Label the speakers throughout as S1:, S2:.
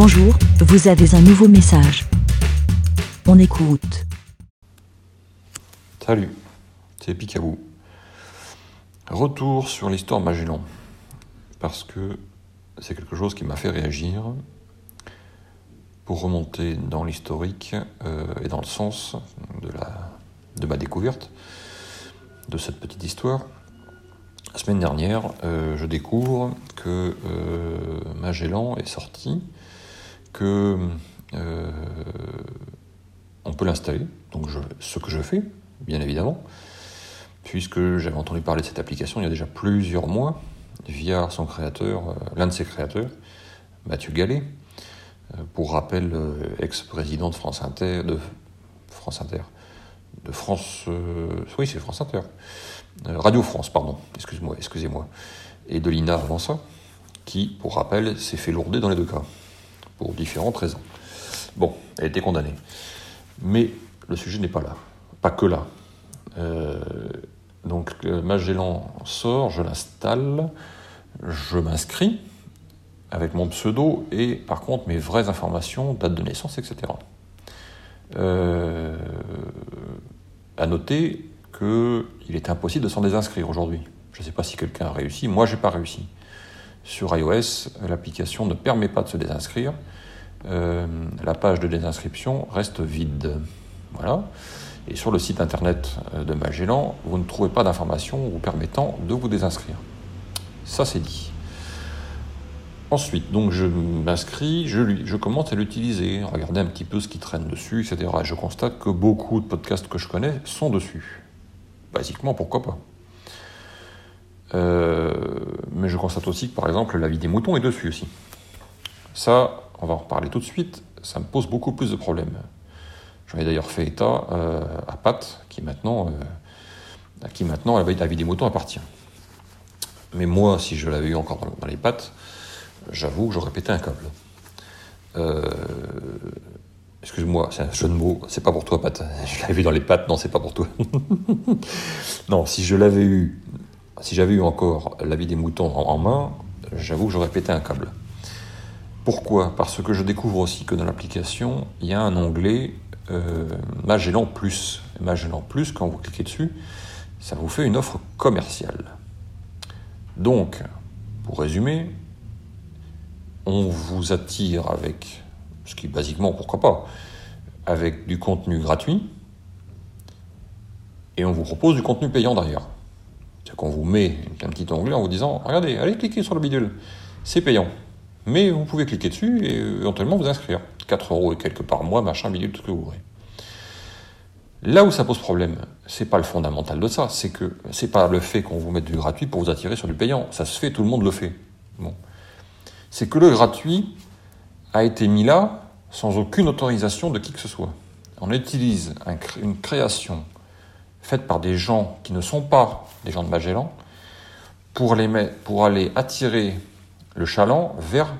S1: Bonjour, vous avez un nouveau message. On écoute.
S2: Salut, c'est Picabou. Retour sur l'histoire Magellan, parce que c'est quelque chose qui m'a fait réagir pour remonter dans l'historique euh, et dans le sens de, ma découverte de cette petite histoire. La semaine dernière, euh, je découvre que euh, Magellan est sorti, que on peut l'installer, donc ce que je fais, bien évidemment, puisque j'avais entendu parler de cette application il y a déjà plusieurs mois, via son créateur, l'un de ses créateurs, Mathieu Gallet, euh, pour rappel, euh, ex-président de France Inter, de France Inter, de France, euh, oui c'est France Inter, Radio France, pardon, excuse-moi, excusez-moi, et de l'INA avant ça, qui, pour rappel, s'est fait lourder dans les deux cas, pour différentes raisons. Bon, elle a été condamnée. Mais le sujet n'est pas là, pas que là. donc Magellan sort, je l'installe, je m'inscris, avec mon pseudo et par contre mes vraies informations, date de naissance, etc. Euh, à noter qu'il est impossible de s'en désinscrire aujourd'hui. Je ne sais pas si quelqu'un a réussi, moi j'ai pas réussi. Sur iOS, l'application ne permet pas de se désinscrire. Euh, la page de désinscription reste vide. Voilà. Et sur le site internet de Magellan, vous ne trouvez pas d'informations vous permettant de vous désinscrire. Ça c'est dit. Ensuite, donc je m'inscris, je, commence à l'utiliser, regarder un petit peu ce qui traîne dessus, etc. Et je constate que beaucoup de podcasts que je connais sont dessus. Basiquement, pourquoi pas euh, Mais je constate aussi que, par exemple, la vie des moutons est dessus aussi. Ça, on va en reparler tout de suite, ça me pose beaucoup plus de problèmes. J'en ai d'ailleurs fait état euh, à Pat, qui maintenant, euh, à qui maintenant la vie des moutons appartient. Mais moi, si je l'avais eu encore dans les pattes, j'avoue que j'aurais pété un câble. Euh, excuse-moi, c'est un jeu de mots, c'est pas pour toi, Pat. Je l'avais vu dans les pattes, non, c'est pas pour toi. non, si je l'avais eu, si j'avais eu encore la vie des moutons en, main, j'avoue que j'aurais pété un câble. Pourquoi? Parce que je découvre aussi que dans l'application, il y a un onglet euh, Magellan Plus. Magellan Plus, quand vous cliquez dessus, ça vous fait une offre commerciale. Donc, pour résumer, on vous attire avec, ce qui basiquement, pourquoi pas, avec du contenu gratuit, et on vous propose du contenu payant derrière. C'est qu'on vous met un petit onglet en vous disant, regardez, allez cliquer sur le bidule, c'est payant. Mais vous pouvez cliquer dessus et éventuellement vous inscrire. 4 euros et quelques par mois, machin, bidule, tout ce que vous voulez. Là où ça pose problème, c'est pas le fondamental de ça, c'est que c'est pas le fait qu'on vous mette du gratuit pour vous attirer sur du payant. Ça se fait, tout le monde le fait. Bon c'est que le gratuit a été mis là sans aucune autorisation de qui que ce soit. On utilise une création faite par des gens qui ne sont pas des gens de Magellan pour, aller attirer le chaland vers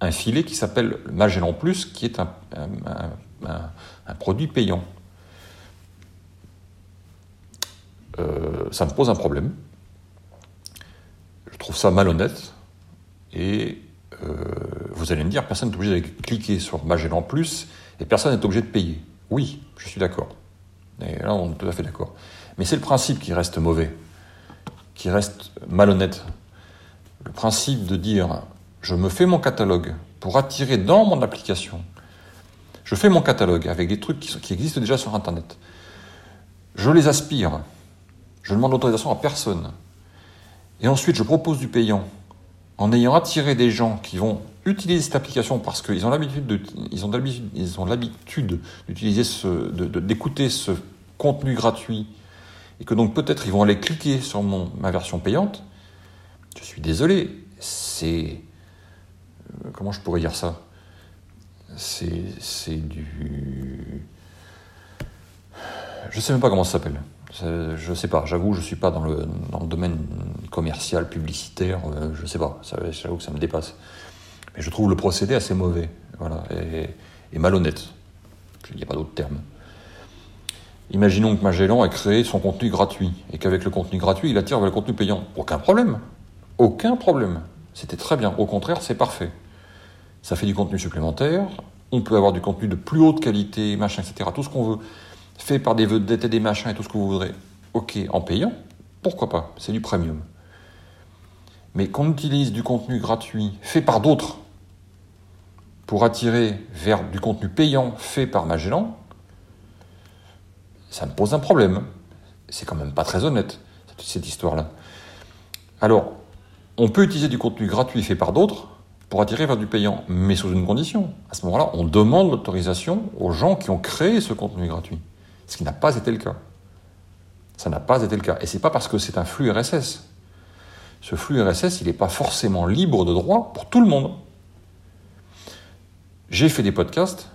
S2: un filet qui s'appelle Magellan Plus, qui est un, un, produit payant. Euh, ça me pose un problème. Je trouve ça malhonnête et euh, vous allez me dire, personne n'est obligé de cliquer sur Magellan Plus et personne n'est obligé de payer. Oui, je suis d'accord. Et là, on est tout à fait d'accord. Mais c'est le principe qui reste mauvais, qui reste malhonnête. Le principe de dire, je me fais mon catalogue pour attirer dans mon application. Je fais mon catalogue avec des trucs qui, existent déjà sur Internet. Je les aspire. Je ne demande l'autorisation à personne. Et ensuite, je propose du payant en ayant attiré des gens qui vont utiliser cette application parce qu'ils ont l'habitude de, ils ont l'habitude, d'utiliser ce, d'écouter ce contenu gratuit et que donc peut-être ils vont aller cliquer sur mon, ma version payante. Je suis désolé, c'est euh, comment je pourrais dire ça? C'est du je sais même pas comment ça s'appelle. Je sais pas, j'avoue, je suis pas dans le, domaine commercial, publicitaire, euh, je sais pas, j'avoue que ça me dépasse. Mais je trouve le procédé assez mauvais, voilà, et, malhonnête. Il n'y a pas d'autre terme. Imaginons que Magellan ait créé son contenu gratuit, et qu'avec le contenu gratuit, il attire vers le contenu payant. Aucun problème. Aucun problème. C'était très bien. Au contraire, c'est parfait. ça fait du contenu supplémentaire, on peut avoir du contenu de plus haute qualité, machin, etc. Tout ce qu'on veut, fait par des vedettes et des machins et tout ce que vous voudrez. Ok, en payant, pourquoi pas C'est du premium. Mais qu'on utilise du contenu gratuit fait par d'autres pour attirer vers du contenu payant fait par Magellan, ça me pose un problème. C'est quand même pas très honnête, cette histoire-là. Alors, on peut utiliser du contenu gratuit fait par d'autres pour attirer vers du payant, mais sous une condition. À ce moment-là, on demande l'autorisation aux gens qui ont créé ce contenu gratuit, ce qui n'a pas été le cas. Ça n'a pas été le cas. Et c'est pas parce que c'est un flux RSS. Ce flux RSS, il n'est pas forcément libre de droit pour tout le monde. J'ai fait des podcasts,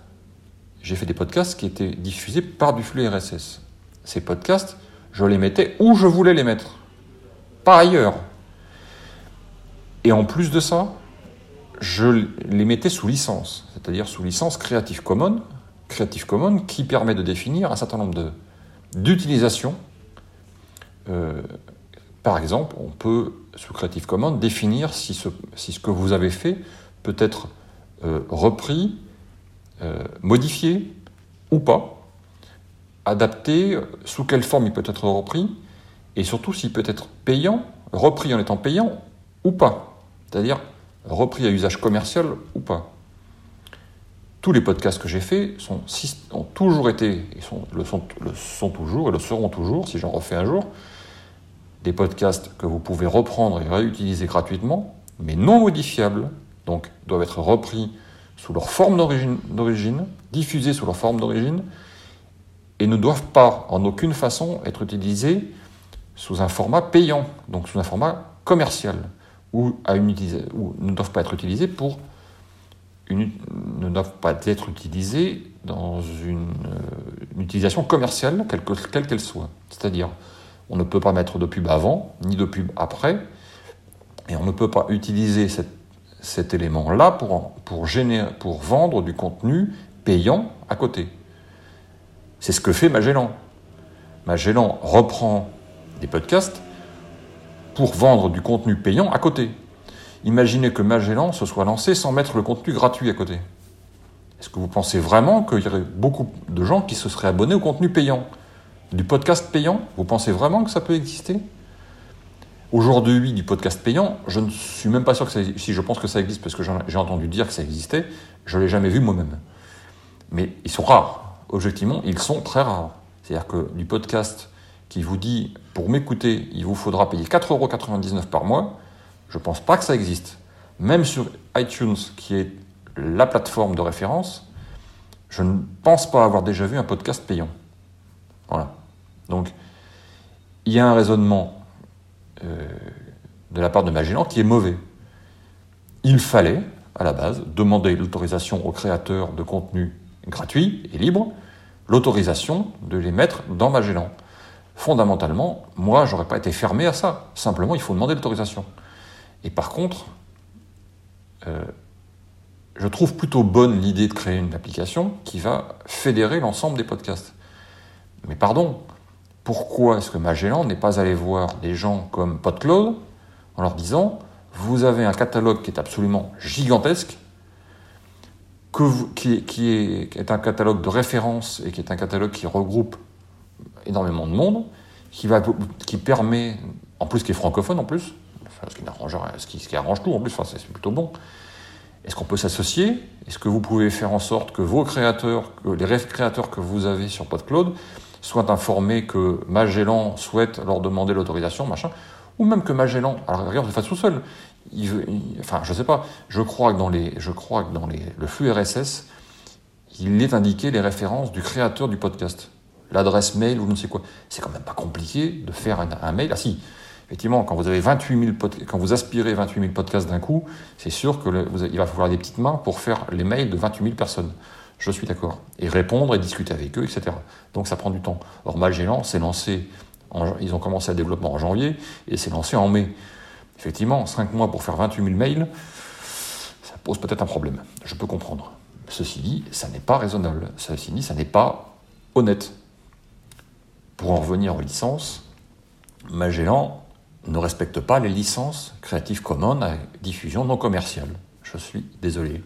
S2: j'ai fait des podcasts qui étaient diffusés par du flux RSS. Ces podcasts, je les mettais où je voulais les mettre, pas ailleurs. Et en plus de ça, je les mettais sous licence, c'est-à-dire sous licence Creative Commons, Creative Commons qui permet de définir un certain nombre d'utilisations. Euh, par exemple, on peut, sous Creative Commons, définir si ce, si ce que vous avez fait peut être euh, repris, euh, modifié ou pas, adapté, sous quelle forme il peut être repris, et surtout s'il peut être payant, repris en étant payant ou pas. C'est-à-dire repris à usage commercial ou pas. Tous les podcasts que j'ai faits sont, ont toujours été, et sont, le, sont, toujours et le seront toujours, si j'en refais un jour, des podcasts que vous pouvez reprendre et réutiliser gratuitement, mais non modifiables, donc doivent être repris sous leur forme d'origine, diffusés sous leur forme d'origine, et ne doivent pas en aucune façon être utilisés sous un format payant, donc sous un format commercial ou, à ou ne doivent pas être utilisés pour ne doivent pas être utilisés dans une, euh, utilisation commerciale, quelle qu'elle soit. C'est-à-dire, on ne peut pas mettre de pub avant, ni de pub après, et on ne peut pas utiliser cet élément-là pour, pour, pour vendre du contenu payant à côté. C'est ce que fait Magellan. Magellan reprend des podcasts pour vendre du contenu payant à côté. Imaginez que Magellan se soit lancé sans mettre le contenu gratuit à côté. Est-ce que vous pensez vraiment qu'il y aurait beaucoup de gens qui se seraient abonnés au contenu payant? Du podcast payant? Vous pensez vraiment que ça peut exister? Aujourd'hui, du podcast payant, je ne suis même pas sûr que ça Si je pense que ça existe parce que j'ai entendu dire que ça existait, je ne l'ai jamais vu moi-même. Mais ils sont rares. Objectivement, ils sont très rares. C'est-à-dire que du podcast qui vous dit pour m'écouter, il vous faudra payer 4,99€ par mois, je ne pense pas que ça existe. Même sur iTunes, qui est la plateforme de référence, je ne pense pas avoir déjà vu un podcast payant. Voilà. Donc, il y a un raisonnement euh, de la part de Magellan qui est mauvais. Il fallait, à la base, demander l'autorisation aux créateurs de contenu gratuit et libre, l'autorisation de les mettre dans Magellan fondamentalement, moi, j'aurais pas été fermé à ça. Simplement, il faut demander l'autorisation. Et par contre, euh, je trouve plutôt bonne l'idée de créer une application qui va fédérer l'ensemble des podcasts. Mais pardon, pourquoi est-ce que Magellan n'est pas allé voir des gens comme PodCloud en leur disant vous avez un catalogue qui est absolument gigantesque, qui, est, un catalogue de référence et qui est un catalogue qui regroupe énormément de monde, qui, permet, en plus qui est francophone en plus, ce, qui arrange, tout en plus, c'est plutôt bon. Est-ce qu'on peut s'associer? Est-ce que vous pouvez faire en sorte que vos créateurs, les créateurs que vous avez sur PodCloud soient informés que Magellan souhaite leur demander l'autorisation, machin? Ou même que Magellan, alors regarde, le fasse tout seul. Enfin, je sais pas. Je crois que dans le flux RSS, il est indiqué les références du créateur du podcast l'adresse mail ou je ne sais quoi. C'est quand même pas compliqué de faire un, mail. Ah si, effectivement, quand vous avez 28 000 quand vous aspirez 28 000 podcasts d'un coup, c'est sûr que va falloir des petites mains pour faire les mails de 28 000 personnes. Je suis d'accord. Et répondre et discuter avec eux, etc. Donc ça prend du temps. Or, Magellan s'est lancé, ils ont commencé le développement en janvier et s'est lancé en mai. Effectivement, 5 mois pour faire 28 000 mails, ça pose peut-être un problème. Je peux comprendre. Ceci dit, ça n'est pas raisonnable. Ceci dit, ça n'est pas honnête. Pour en revenir aux licences, Magellan ne respecte pas les licences Creative Commons à diffusion non commerciale. Je suis désolé.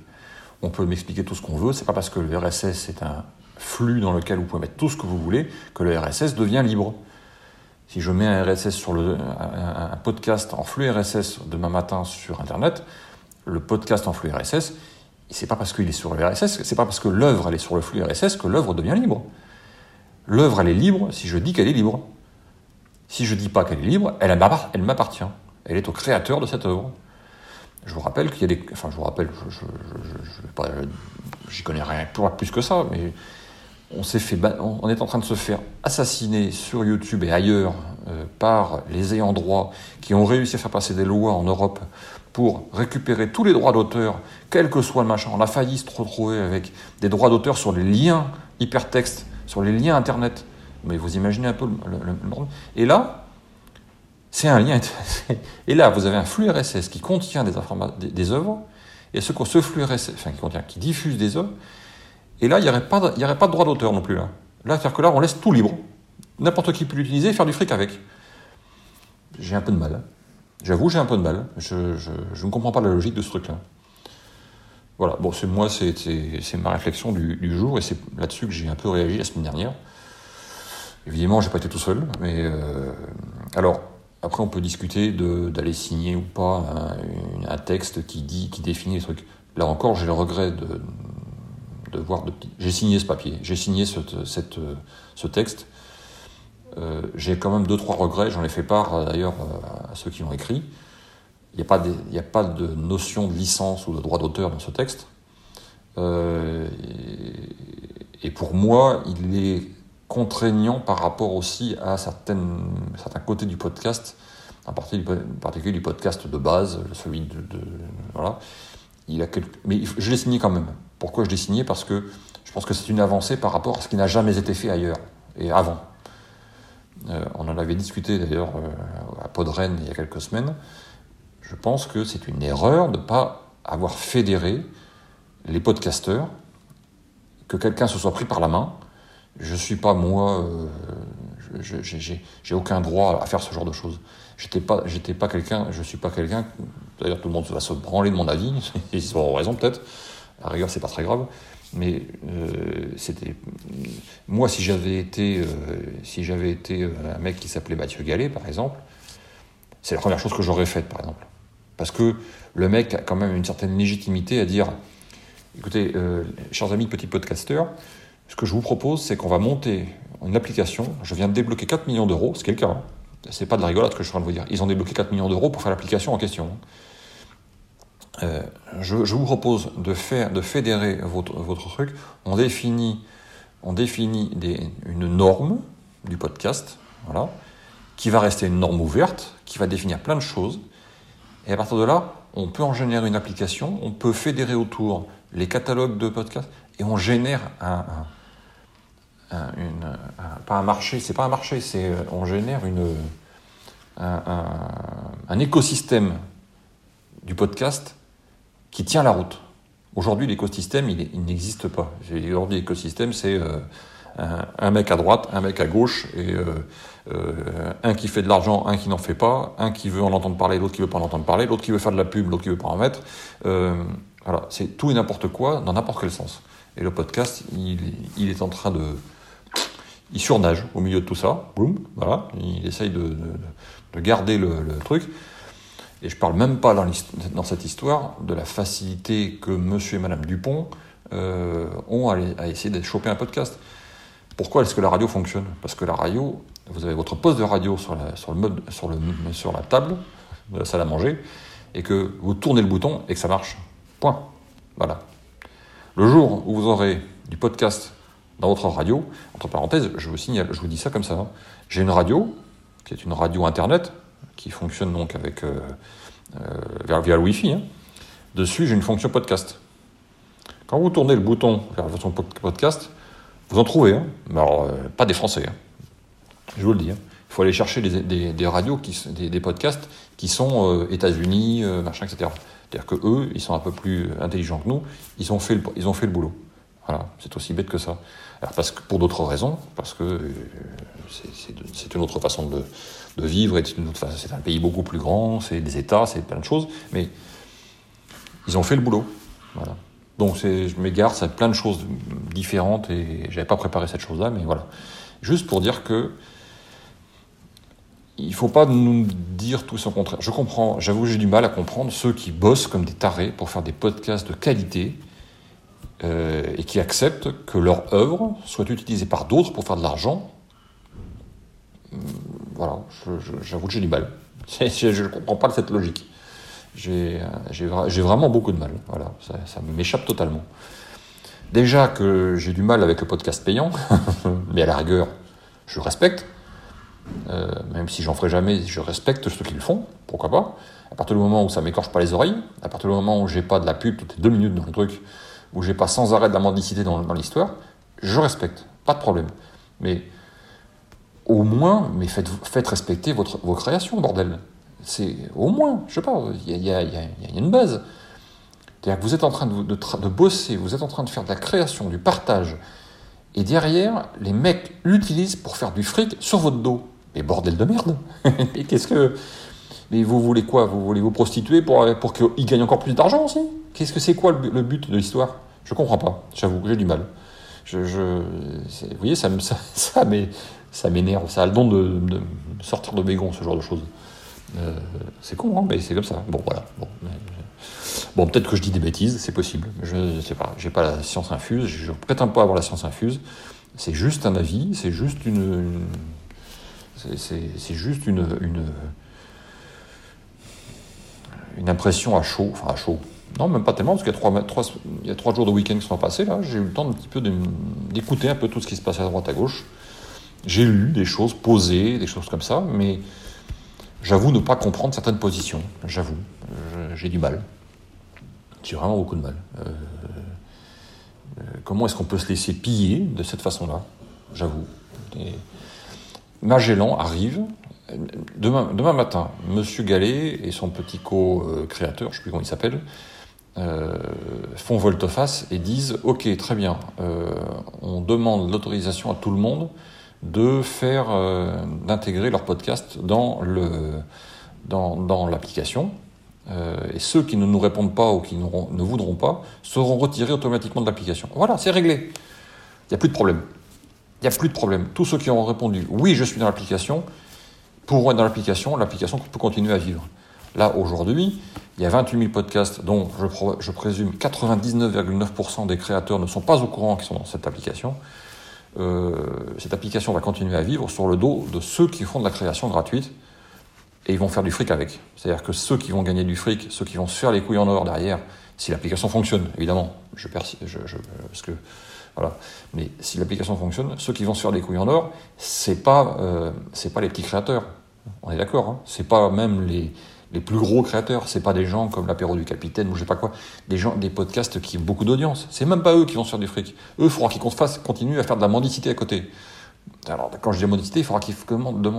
S2: on peut m'expliquer tout ce qu'on veut. C'est pas parce que le RSS est un flux dans lequel vous pouvez mettre tout ce que vous voulez que le RSS devient libre. Si je mets un RSS sur le, un, podcast en flux RSS demain matin sur Internet, le podcast en flux RSS, c'est pas parce qu'il est sur le RSS, c'est pas parce que l'œuvre est sur le flux RSS que l'œuvre devient libre. L'œuvre elle est libre si je dis qu'elle est libre. Si je dis pas qu'elle est libre, elle m'appartient. Elle est au créateur de cette œuvre. Je vous rappelle qu'il y a des. Enfin, je vous rappelle, je, je, j'y connais rien plus que ça, mais on s'est fait, on est en train de se faire assassiner sur YouTube et ailleurs euh, par les ayants droit qui ont réussi à faire passer des lois en Europe pour récupérer tous les droits d'auteur, quel que soit le machin. On a failli se retrouver avec des droits d'auteur sur les liens hypertextes, sur les liens Internet. Mais vous imaginez un peu le, le, Et là, c'est un lien. Et là, vous avez un flux RSS qui contient des, des, œuvres, et ce, flux RSS, enfin, qui, contient, qui diffuse des œuvres, et là, il n'y aurait, pas de, aurait pas de droit d'auteur non plus. Là, là c'est-à-dire que là, on laisse tout libre. N'importe qui peut l'utiliser et faire du fric avec. J'ai un peu de mal. J'avoue, j'ai un peu de mal. Je, ne comprends pas la logique de ce truc-là. Voilà, bon, c'est moi, c'est ma réflexion du jour, et c'est là-dessus que j'ai un peu réagi la semaine dernière. Évidemment, j'ai pas été tout seul, mais euh, alors après, on peut discuter d'aller signer ou pas un, texte qui dit, qui définit les trucs. Là encore, j'ai le regret de, de voir de J'ai signé ce papier, j'ai signé ce, cette, ce texte. Euh, j'ai quand même deux, trois regrets, j'en ai fait part d'ailleurs à ceux qui l'ont écrit. Il n'y a, pas a pas de notion de licence ou de droit d'auteur dans ce texte. Euh, et, pour moi, il est contraignant par rapport aussi à certaines, certains côtés du podcast, en particulier du podcast de base, celui de. voilà. Mais je l'ai signé quand même. Pourquoi je l'ai signé? Parce que je pense que c'est une avancée par rapport à ce qui n'a jamais été fait ailleurs et avant. Euh, on en avait discuté d'ailleurs euh, à Podren il y a quelques semaines. Je pense que c'est une erreur de ne pas avoir fédéré les podcasteurs, que quelqu'un se soit pris par la main. Je suis pas moi, euh, j'ai aucun droit à faire ce genre de choses. J'étais pas, j'étais pas quelqu'un, je suis pas quelqu'un. D'ailleurs, tout le monde va se branler de mon avis. Ils ont raison peut-être. À rigueur, c'est pas très grave. Mais euh, c'était moi si j'avais été euh, si j'avais été un mec qui s'appelait Mathieu Gallet par exemple, c'est la première chose que j'aurais faite par exemple, parce que le mec a quand même une certaine légitimité à dire, écoutez, chers amis petits podcasteurs, ce que je vous propose c'est qu'on va monter une application. Je viens de débloquer 4 millions d'euros, ce qui est le cas. Hein. C'est pas de la rigolade que je suis en train de vous dire. Ils ont débloqué 4 millions d'euros pour faire l'application en question. Euh, je, vous propose de, faire, de fédérer votre, truc. On définit, on définit une norme du podcast, voilà, qui va rester une norme ouverte, qui va définir plein de choses. Et à partir de là, on peut en générer une application, on peut fédérer autour les catalogues de podcasts, et on génère un, une, pas un marché, c'est pas un marché, c'est euh, on génère une, un, écosystème du podcast qui tient la route. Aujourd'hui, l'écosystème, il, n'existe pas. Aujourd'hui, l'écosystème, c'est euh, un, mec à droite, un mec à gauche, et euh, un qui fait de l'argent, un qui n'en fait pas, un qui veut en entendre parler, l'autre qui veut pas en entendre parler, l'autre qui veut faire de la pub, l'autre qui veut pas en mettre. voilà, c'est tout et n'importe quoi, dans n'importe quel sens. Et le podcast, il, est en train de... Il surnage au milieu de tout ça, boum, voilà, il essaye de, de, de garder le, truc. Et je parle même pas dans, cette histoire de la facilité que monsieur et madame Dupont euh, ont à, essayer de choper un podcast. Pourquoi est-ce que la radio fonctionne? Parce que la radio, vous avez votre poste de radio sur la, sur la table de la salle à manger, et que vous tournez le bouton et que ça marche. Point. Voilà. Le jour où vous aurez du podcast dans votre radio, entre parenthèses, je vous signale, je vous dis ça comme ça, hein. j'ai une radio, qui est une radio internet, qui fonctionne donc avec, euh, euh, via le Wi-Fi. Hein. Dessus, j'ai une fonction podcast. Quand vous tournez le bouton vers votre podcast, vous en trouvez. Hein. alors, euh, pas des Français. Je vous le dis. Il faut aller chercher des, radios, des, podcasts qui sont États-Unis, machin, etc. C'est-à-dire que eux, ils sont un peu plus intelligents que nous. Ils ont fait le boulot. Voilà, c'est aussi bête que ça. Alors parce que, pour d'autres raisons, parce que c'est une autre façon de, vivre, c'est un pays beaucoup plus grand, c'est des États, c'est plein de choses, mais ils ont fait le boulot. Donc je m'égare, ça plein de choses différentes et j'avais pas préparé cette chose-là, mais voilà. Juste pour dire que il faut pas nous dire tout son contraire. Je comprends, j'avoue, j'ai du mal à comprendre ceux qui bossent comme des tarés pour faire des podcasts de qualité euh, et qui acceptent que leur œuvre soit utilisée par d'autres pour faire de l'argent. Hum, voilà, j'avoue que j'ai du mal. Je ne comprends pas cette logique. J'ai vraiment beaucoup de mal. Voilà, ça, ça m'échappe totalement. Déjà que j'ai du mal avec le podcast payant, mais à la rigueur, je respecte. Euh, même si j'en ferai jamais, je respecte ceux qui le font, pourquoi pas. À partir du moment où ça m'écorche pas les oreilles, à partir du moment où j'ai pas de la pub toutes les deux minutes dans le truc, où j'ai pas sans arrêt de la mendicité dans, l'histoire, je respecte, pas de problème. Mais au moins, mais faites, respecter vos créations, bordel. C'est au moins, je sais pas, il y a, une base. C'est-à-dire que vous êtes en train de, bosser, vous êtes en train de faire de la création, du partage, et derrière, les mecs l'utilisent pour faire du fric sur votre dos. Mais bordel de merde Mais qu'est-ce que. Mais vous voulez quoi? Vous voulez vous prostituer pour, pour qu'ils gagnent encore plus d'argent aussi? Qu'est-ce que c'est quoi le, but de l'histoire? Je comprends pas, j'avoue, j'ai du mal. Vous voyez, ça, ça, ça m'énerve, ça a le don de, sortir de bégon, ce genre de choses. Euh, c'est con, hein, mais c'est comme ça. Bon, voilà. Bon, bon peut-être que je dis des bêtises, c'est possible. Je ne sais pas, j'ai pas la science infuse, je prétends pas avoir la science infuse. C'est juste un avis, c'est juste une c'est juste une, une, impression à chaud, enfin à chaud. Non, même pas tellement, parce qu'il y a trois, trois, il y a trois jours de week-end qui sont passés, là, j'ai eu le temps un petit peu d'écouter un peu tout ce qui se passait à droite à gauche. J'ai lu des choses posées, des choses comme ça, mais j'avoue ne pas comprendre certaines positions. J'avoue, j'ai du mal. J'ai vraiment beaucoup de mal. Euh, euh, comment est-ce qu'on peut se laisser piller de cette façon-là? J'avoue. Magellan arrive. Demain, matin, Monsieur Gallet et son petit co-créateur, je ne sais plus comment il s'appelle, euh, font volte-face et disent Ok, très bien, euh, on demande l'autorisation à tout le monde de faire, euh, d'intégrer leur podcast dans l'application. et ceux qui ne nous répondent pas ou qui ne voudront pas seront retirés automatiquement de l'application. Voilà, c'est réglé. Il n'y a plus de problème il n'y a plus de problème. Tous ceux qui ont répondu oui, je suis dans l'application, pourront être dans l'application, l'application peut continuer à vivre. Là, aujourd'hui, il y a 28 000 podcasts dont je, je présume 99,9% des créateurs ne sont pas au courant qu'ils sont dans cette application. Euh, cette application va continuer à vivre sur le dos de ceux qui font de la création gratuite et ils vont faire du fric avec. C'est-à-dire que ceux qui vont gagner du fric, ceux qui vont se faire les couilles en or derrière, si l'application fonctionne, évidemment, je, je, je, parce que Mais si l'application fonctionne, ceux qui vont se faire des couilles en or, c'est pas, euh, c'est pas les petits créateurs. On est d'accord. Hein c'est pas même les, les plus gros créateurs. C'est pas des gens comme l'apéro du capitaine ou je sais pas quoi. Des gens, des podcasts qui ont beaucoup d'audience. C'est même pas eux qui vont se faire du fric. Eux, il faudra qu'ils continuent à faire de la mendicité à côté. Alors, quand je dis mendicité, il faudra qu'ils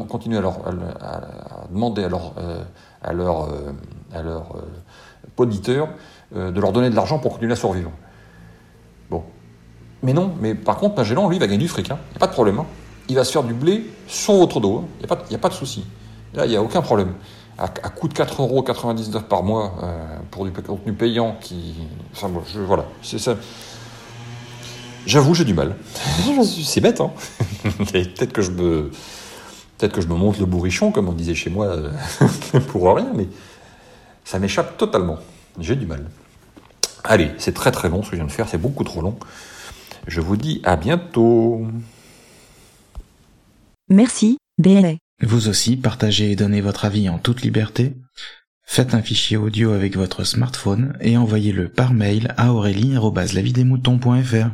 S2: continuent à, leur, à, demander à leur, euh, à leur, euh, à leur auditeur de leur donner de l'argent pour continuer à survivre. Mais non, mais par contre, Magellan, lui, va gagner du fric. Il hein. n'y a pas de problème. Hein. Il va se faire du blé sur votre dos. Il hein. n'y a, pas de souci. Là, il n'y a aucun problème. À, coût de 4,99€ par mois euh, pour du contenu payant qui. Enfin, bon, je, voilà. C'est ça. J'avoue, j'ai du mal. c'est bête, hein. Peut-être que je me. Peut-être que je me monte le bourrichon, comme on disait chez moi, euh, pour rien, mais ça m'échappe totalement. J'ai du mal. Allez, c'est très très long ce que je viens de faire, c'est beaucoup trop long. Je vous dis à bientôt.
S1: Merci, BLA.
S3: Vous aussi, partagez et donnez votre avis en toute liberté. Faites un fichier audio avec votre smartphone et envoyez-le par mail à aurélie.lavidemouton.fr.